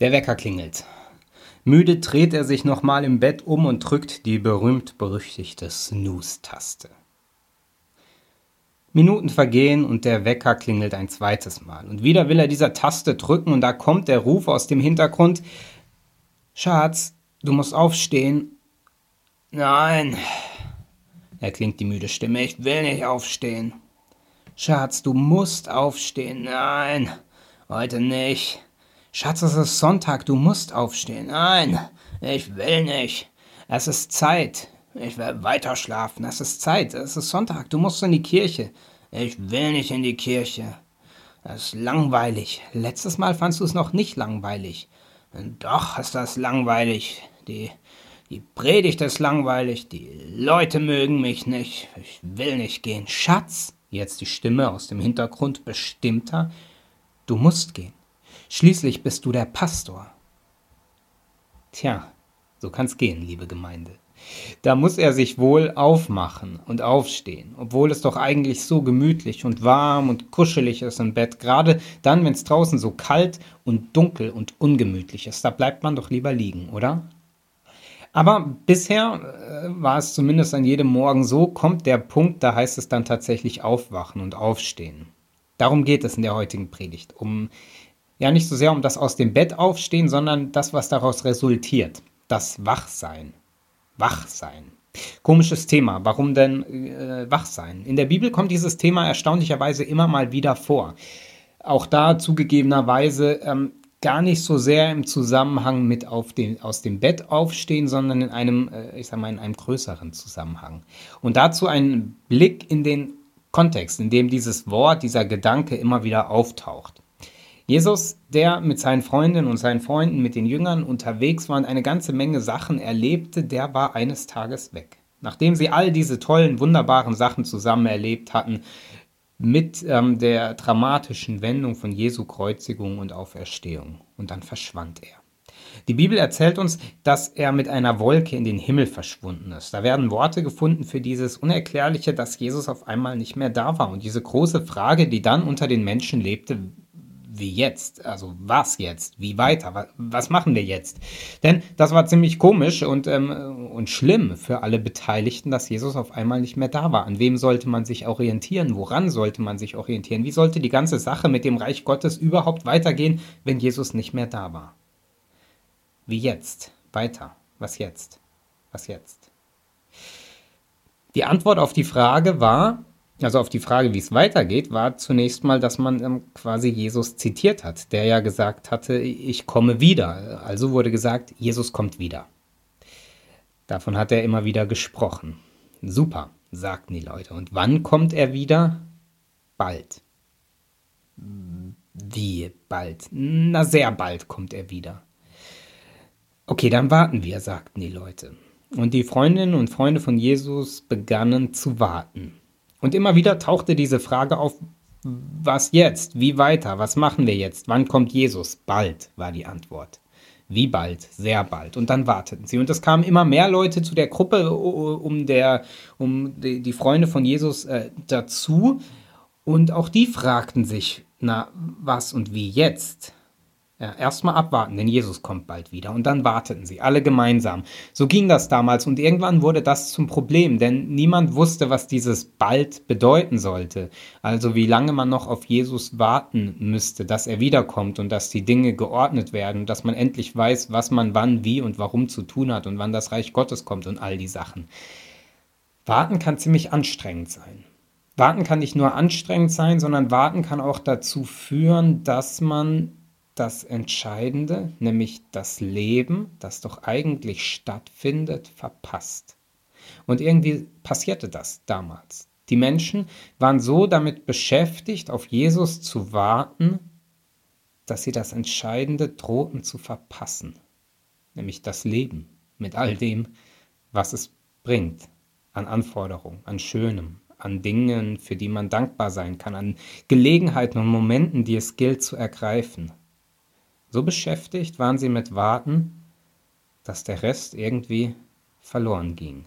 Der Wecker klingelt. Müde dreht er sich nochmal im Bett um und drückt die berühmt-berüchtigte Snooze-Taste. Minuten vergehen und der Wecker klingelt ein zweites Mal. Und wieder will er dieser Taste drücken und da kommt der Ruf aus dem Hintergrund. Schatz, du musst aufstehen. Nein. erklingt die müde Stimme. Ich will nicht aufstehen. Schatz, du musst aufstehen. Nein, heute nicht. Schatz, es ist Sonntag, du musst aufstehen. Nein, ich will nicht. Es ist Zeit. Ich will weiter schlafen. Es ist Zeit. Es ist Sonntag. Du musst in die Kirche. Ich will nicht in die Kirche. Es ist langweilig. Letztes Mal fandst du es noch nicht langweilig. Doch ist das langweilig. Die, die Predigt ist langweilig. Die Leute mögen mich nicht. Ich will nicht gehen. Schatz, jetzt die Stimme aus dem Hintergrund bestimmter. Du musst gehen. Schließlich bist du der Pastor. Tja, so kann's gehen, liebe Gemeinde. Da muss er sich wohl aufmachen und aufstehen, obwohl es doch eigentlich so gemütlich und warm und kuschelig ist im Bett, gerade dann, wenn es draußen so kalt und dunkel und ungemütlich ist. Da bleibt man doch lieber liegen, oder? Aber bisher äh, war es zumindest an jedem Morgen so, kommt der Punkt, da heißt es dann tatsächlich aufwachen und aufstehen. Darum geht es in der heutigen Predigt, um ja nicht so sehr um das aus dem Bett aufstehen, sondern das, was daraus resultiert, das Wachsein. Wachsein. Komisches Thema. Warum denn äh, Wachsein? In der Bibel kommt dieses Thema erstaunlicherweise immer mal wieder vor. Auch da zugegebenerweise ähm, gar nicht so sehr im Zusammenhang mit auf den, aus dem Bett aufstehen, sondern in einem, äh, ich sag mal, in einem größeren Zusammenhang. Und dazu ein Blick in den Kontext, in dem dieses Wort, dieser Gedanke immer wieder auftaucht. Jesus, der mit seinen Freundinnen und seinen Freunden, mit den Jüngern unterwegs war und eine ganze Menge Sachen erlebte, der war eines Tages weg. Nachdem sie all diese tollen, wunderbaren Sachen zusammen erlebt hatten, mit ähm, der dramatischen Wendung von Jesu Kreuzigung und Auferstehung. Und dann verschwand er. Die Bibel erzählt uns, dass er mit einer Wolke in den Himmel verschwunden ist. Da werden Worte gefunden für dieses Unerklärliche, dass Jesus auf einmal nicht mehr da war. Und diese große Frage, die dann unter den Menschen lebte, wie jetzt? Also was jetzt? Wie weiter? Was machen wir jetzt? Denn das war ziemlich komisch und, ähm, und schlimm für alle Beteiligten, dass Jesus auf einmal nicht mehr da war. An wem sollte man sich orientieren? Woran sollte man sich orientieren? Wie sollte die ganze Sache mit dem Reich Gottes überhaupt weitergehen, wenn Jesus nicht mehr da war? Wie jetzt? Weiter. Was jetzt? Was jetzt? Die Antwort auf die Frage war, also auf die Frage, wie es weitergeht, war zunächst mal, dass man ähm, quasi Jesus zitiert hat, der ja gesagt hatte, ich komme wieder. Also wurde gesagt, Jesus kommt wieder. Davon hat er immer wieder gesprochen. Super, sagten die Leute. Und wann kommt er wieder? Bald. Wie bald? Na, sehr bald kommt er wieder. Okay, dann warten wir, sagten die Leute. Und die Freundinnen und Freunde von Jesus begannen zu warten. Und immer wieder tauchte diese Frage auf, was jetzt? Wie weiter? Was machen wir jetzt? Wann kommt Jesus? Bald war die Antwort. Wie bald? Sehr bald. Und dann warteten sie. Und es kamen immer mehr Leute zu der Gruppe um, der, um die, die Freunde von Jesus äh, dazu. Und auch die fragten sich, na, was und wie jetzt? Ja, erstmal abwarten, denn Jesus kommt bald wieder. Und dann warteten sie, alle gemeinsam. So ging das damals und irgendwann wurde das zum Problem, denn niemand wusste, was dieses bald bedeuten sollte. Also wie lange man noch auf Jesus warten müsste, dass er wiederkommt und dass die Dinge geordnet werden, dass man endlich weiß, was man wann, wie und warum zu tun hat und wann das Reich Gottes kommt und all die Sachen. Warten kann ziemlich anstrengend sein. Warten kann nicht nur anstrengend sein, sondern warten kann auch dazu führen, dass man das Entscheidende, nämlich das Leben, das doch eigentlich stattfindet, verpasst. Und irgendwie passierte das damals. Die Menschen waren so damit beschäftigt, auf Jesus zu warten, dass sie das Entscheidende drohten zu verpassen, nämlich das Leben mit all dem, was es bringt, an Anforderungen, an Schönem, an Dingen, für die man dankbar sein kann, an Gelegenheiten und Momenten, die es gilt zu ergreifen. So beschäftigt waren sie mit Warten, dass der Rest irgendwie verloren ging.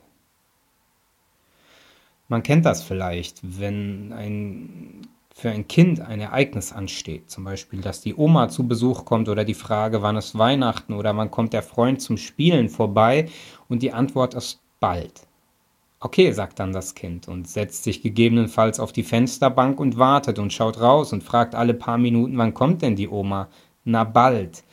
Man kennt das vielleicht, wenn ein für ein Kind ein Ereignis ansteht, zum Beispiel, dass die Oma zu Besuch kommt oder die Frage, wann ist Weihnachten oder wann kommt der Freund zum Spielen vorbei und die Antwort ist bald. Okay, sagt dann das Kind und setzt sich gegebenenfalls auf die Fensterbank und wartet und schaut raus und fragt alle paar Minuten, wann kommt denn die Oma? Na bald.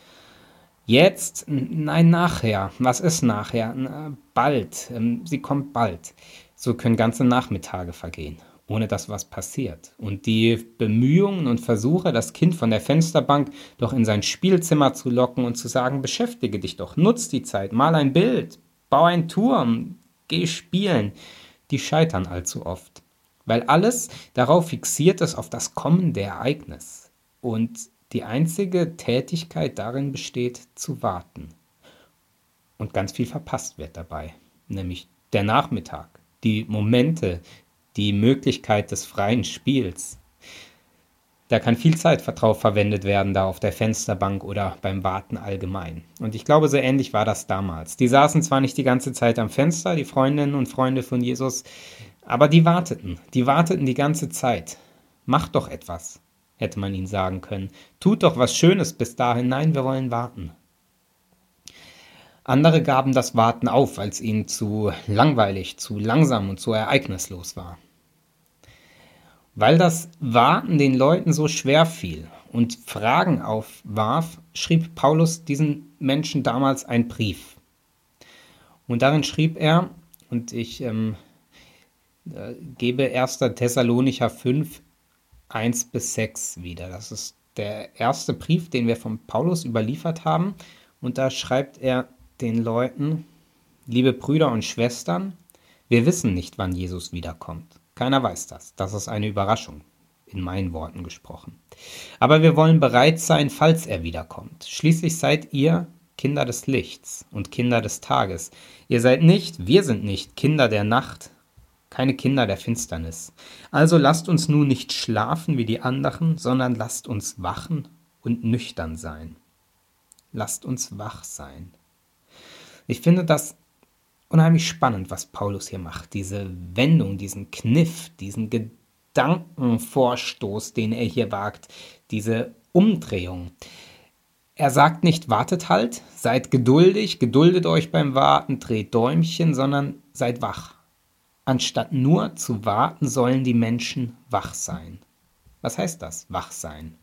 Jetzt? Nein, nachher. Was ist nachher? Na, bald. Ähm, sie kommt bald. So können ganze Nachmittage vergehen ohne dass was passiert. Und die Bemühungen und Versuche, das Kind von der Fensterbank doch in sein Spielzimmer zu locken und zu sagen, beschäftige dich doch, nutz die Zeit, mal ein Bild, bau einen Turm, geh spielen, die scheitern allzu oft. Weil alles darauf fixiert ist auf das kommende Ereignis. Und die einzige Tätigkeit darin besteht, zu warten. Und ganz viel verpasst wird dabei, nämlich der Nachmittag, die Momente, die Möglichkeit des freien Spiels. Da kann viel Zeit drauf verwendet werden, da auf der Fensterbank oder beim Warten allgemein. Und ich glaube, so ähnlich war das damals. Die saßen zwar nicht die ganze Zeit am Fenster, die Freundinnen und Freunde von Jesus, aber die warteten, die warteten die ganze Zeit. Macht doch etwas, hätte man ihnen sagen können. Tut doch was Schönes bis dahin. Nein, wir wollen warten. Andere gaben das Warten auf, weil es ihnen zu langweilig, zu langsam und zu ereignislos war. Weil das Warten den Leuten so schwer fiel und Fragen aufwarf, schrieb Paulus diesen Menschen damals einen Brief. Und darin schrieb er, und ich ähm, äh, gebe 1. Thessalonicher 5, 1 bis 6 wieder. Das ist der erste Brief, den wir von Paulus überliefert haben. Und da schreibt er den Leuten, liebe Brüder und Schwestern, wir wissen nicht, wann Jesus wiederkommt. Keiner weiß das. Das ist eine Überraschung, in meinen Worten gesprochen. Aber wir wollen bereit sein, falls er wiederkommt. Schließlich seid ihr Kinder des Lichts und Kinder des Tages. Ihr seid nicht, wir sind nicht Kinder der Nacht, keine Kinder der Finsternis. Also lasst uns nun nicht schlafen wie die anderen, sondern lasst uns wachen und nüchtern sein. Lasst uns wach sein. Ich finde das unheimlich spannend, was Paulus hier macht. Diese Wendung, diesen Kniff, diesen Gedankenvorstoß, den er hier wagt, diese Umdrehung. Er sagt nicht, wartet halt, seid geduldig, geduldet euch beim Warten, dreht Däumchen, sondern seid wach. Anstatt nur zu warten, sollen die Menschen wach sein. Was heißt das, wach sein?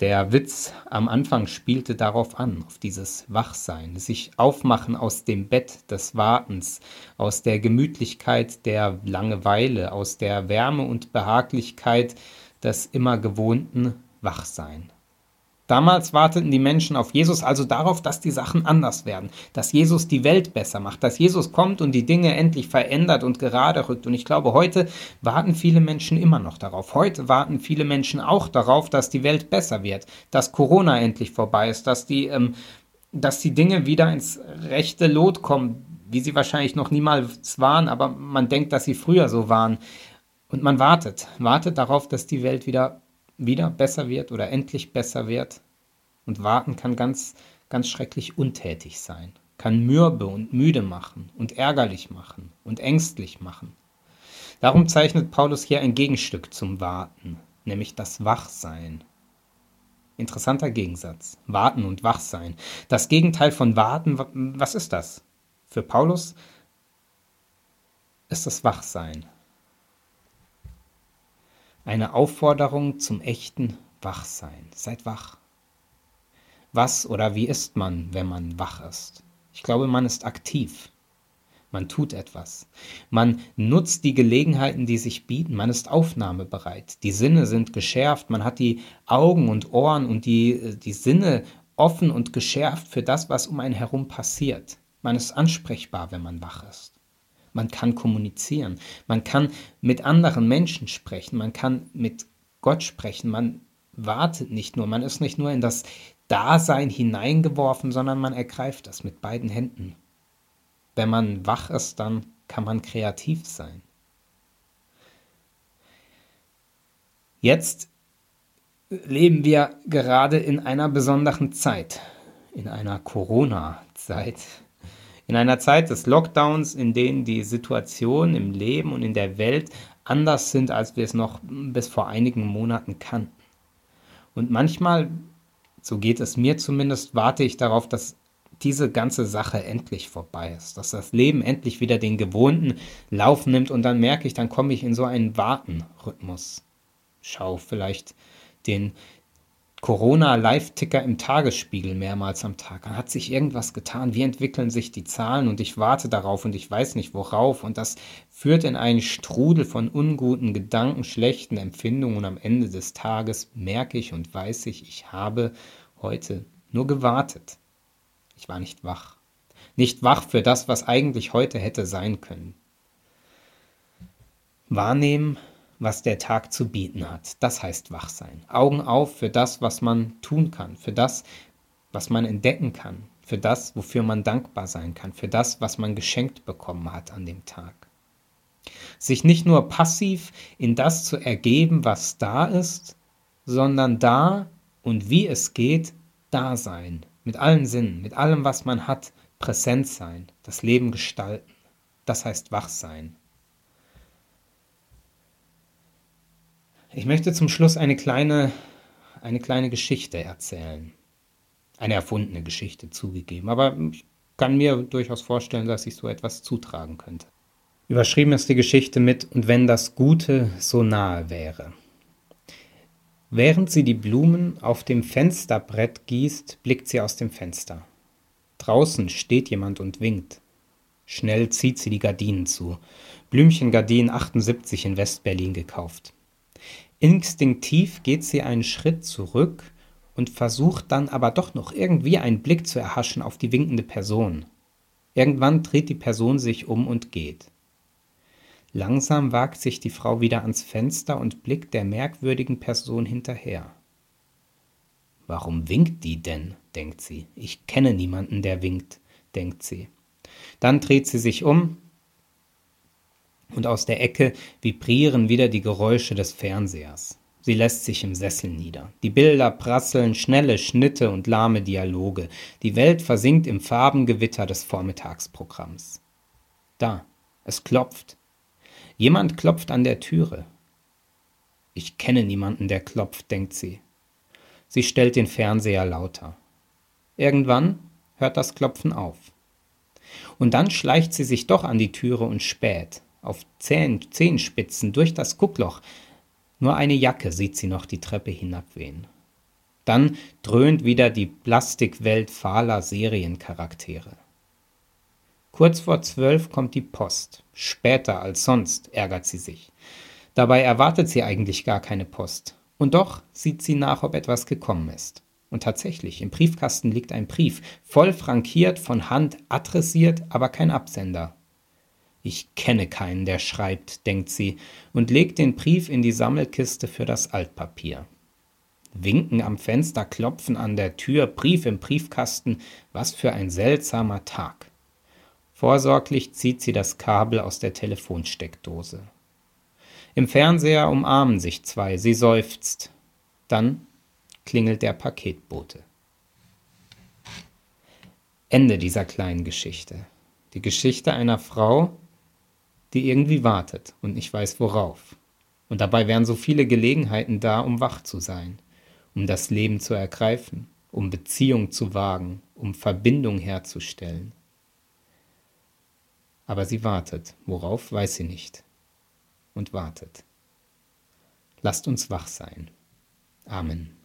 Der Witz am Anfang spielte darauf an, auf dieses Wachsein, sich aufmachen aus dem Bett des Wartens, aus der Gemütlichkeit der Langeweile, aus der Wärme und Behaglichkeit des immer gewohnten Wachsein. Damals warteten die Menschen auf Jesus also darauf, dass die Sachen anders werden, dass Jesus die Welt besser macht, dass Jesus kommt und die Dinge endlich verändert und gerade rückt. Und ich glaube, heute warten viele Menschen immer noch darauf. Heute warten viele Menschen auch darauf, dass die Welt besser wird, dass Corona endlich vorbei ist, dass die, ähm, dass die Dinge wieder ins rechte Lot kommen, wie sie wahrscheinlich noch niemals waren, aber man denkt, dass sie früher so waren. Und man wartet, wartet darauf, dass die Welt wieder wieder besser wird oder endlich besser wird. Und warten kann ganz, ganz schrecklich untätig sein, kann mürbe und müde machen und ärgerlich machen und ängstlich machen. Darum zeichnet Paulus hier ein Gegenstück zum Warten, nämlich das Wachsein. Interessanter Gegensatz. Warten und Wachsein. Das Gegenteil von Warten, was ist das? Für Paulus ist das Wachsein eine Aufforderung zum echten Wachsein. Seid wach. Was oder wie ist man, wenn man wach ist? Ich glaube, man ist aktiv. Man tut etwas. Man nutzt die Gelegenheiten, die sich bieten. Man ist aufnahmebereit. Die Sinne sind geschärft. Man hat die Augen und Ohren und die, die Sinne offen und geschärft für das, was um einen herum passiert. Man ist ansprechbar, wenn man wach ist. Man kann kommunizieren. Man kann mit anderen Menschen sprechen. Man kann mit Gott sprechen. Man wartet nicht nur. Man ist nicht nur in das Dasein hineingeworfen, sondern man ergreift das mit beiden Händen. Wenn man wach ist, dann kann man kreativ sein. Jetzt leben wir gerade in einer besonderen Zeit, in einer Corona-Zeit. In einer Zeit des Lockdowns, in denen die Situation im Leben und in der Welt anders sind, als wir es noch bis vor einigen Monaten kannten. Und manchmal, so geht es mir zumindest, warte ich darauf, dass diese ganze Sache endlich vorbei ist, dass das Leben endlich wieder den gewohnten Lauf nimmt und dann merke ich, dann komme ich in so einen Wartenrhythmus. Schau vielleicht den Corona-Live-Ticker im Tagesspiegel mehrmals am Tag. Dann hat sich irgendwas getan. Wie entwickeln sich die Zahlen? Und ich warte darauf und ich weiß nicht worauf. Und das führt in einen Strudel von unguten Gedanken, schlechten Empfindungen. Und am Ende des Tages merke ich und weiß ich, ich habe heute nur gewartet. Ich war nicht wach. Nicht wach für das, was eigentlich heute hätte sein können. Wahrnehmen, was der Tag zu bieten hat. Das heißt Wachsein. Augen auf für das, was man tun kann, für das, was man entdecken kann, für das, wofür man dankbar sein kann, für das, was man geschenkt bekommen hat an dem Tag. Sich nicht nur passiv in das zu ergeben, was da ist, sondern da und wie es geht, da sein, mit allen Sinnen, mit allem, was man hat, präsent sein, das Leben gestalten. Das heißt wach sein. Ich möchte zum Schluss eine kleine, eine kleine Geschichte erzählen. Eine erfundene Geschichte zugegeben, aber ich kann mir durchaus vorstellen, dass ich so etwas zutragen könnte. Überschrieben ist die Geschichte mit Und wenn das Gute so nahe wäre. Während sie die Blumen auf dem Fensterbrett gießt, blickt sie aus dem Fenster. Draußen steht jemand und winkt. Schnell zieht sie die Gardinen zu. Blümchengardinen 78 in Westberlin gekauft. Instinktiv geht sie einen Schritt zurück und versucht dann aber doch noch irgendwie einen Blick zu erhaschen auf die winkende Person. Irgendwann dreht die Person sich um und geht. Langsam wagt sich die Frau wieder ans Fenster und blickt der merkwürdigen Person hinterher. Warum winkt die denn? denkt sie. Ich kenne niemanden, der winkt, denkt sie. Dann dreht sie sich um und aus der Ecke vibrieren wieder die Geräusche des Fernsehers. Sie lässt sich im Sessel nieder. Die Bilder prasseln, schnelle Schnitte und lahme Dialoge. Die Welt versinkt im Farbengewitter des Vormittagsprogramms. Da, es klopft. Jemand klopft an der Türe. Ich kenne niemanden, der klopft, denkt sie. Sie stellt den Fernseher lauter. Irgendwann hört das Klopfen auf. Und dann schleicht sie sich doch an die Türe und späht, auf Zehen, Zehenspitzen, durch das Guckloch. Nur eine Jacke sieht sie noch die Treppe hinabwehen. Dann dröhnt wieder die Plastikwelt fahler Seriencharaktere. Kurz vor zwölf kommt die Post. Später als sonst, ärgert sie sich. Dabei erwartet sie eigentlich gar keine Post. Und doch sieht sie nach, ob etwas gekommen ist. Und tatsächlich, im Briefkasten liegt ein Brief, voll frankiert, von Hand adressiert, aber kein Absender. Ich kenne keinen, der schreibt, denkt sie und legt den Brief in die Sammelkiste für das Altpapier. Winken am Fenster, klopfen an der Tür, Brief im Briefkasten, was für ein seltsamer Tag. Vorsorglich zieht sie das Kabel aus der Telefonsteckdose. Im Fernseher umarmen sich zwei, sie seufzt. Dann klingelt der Paketbote. Ende dieser kleinen Geschichte. Die Geschichte einer Frau, die irgendwie wartet und nicht weiß worauf. Und dabei wären so viele Gelegenheiten da, um wach zu sein, um das Leben zu ergreifen, um Beziehung zu wagen, um Verbindung herzustellen. Aber sie wartet. Worauf, weiß sie nicht. Und wartet. Lasst uns wach sein. Amen.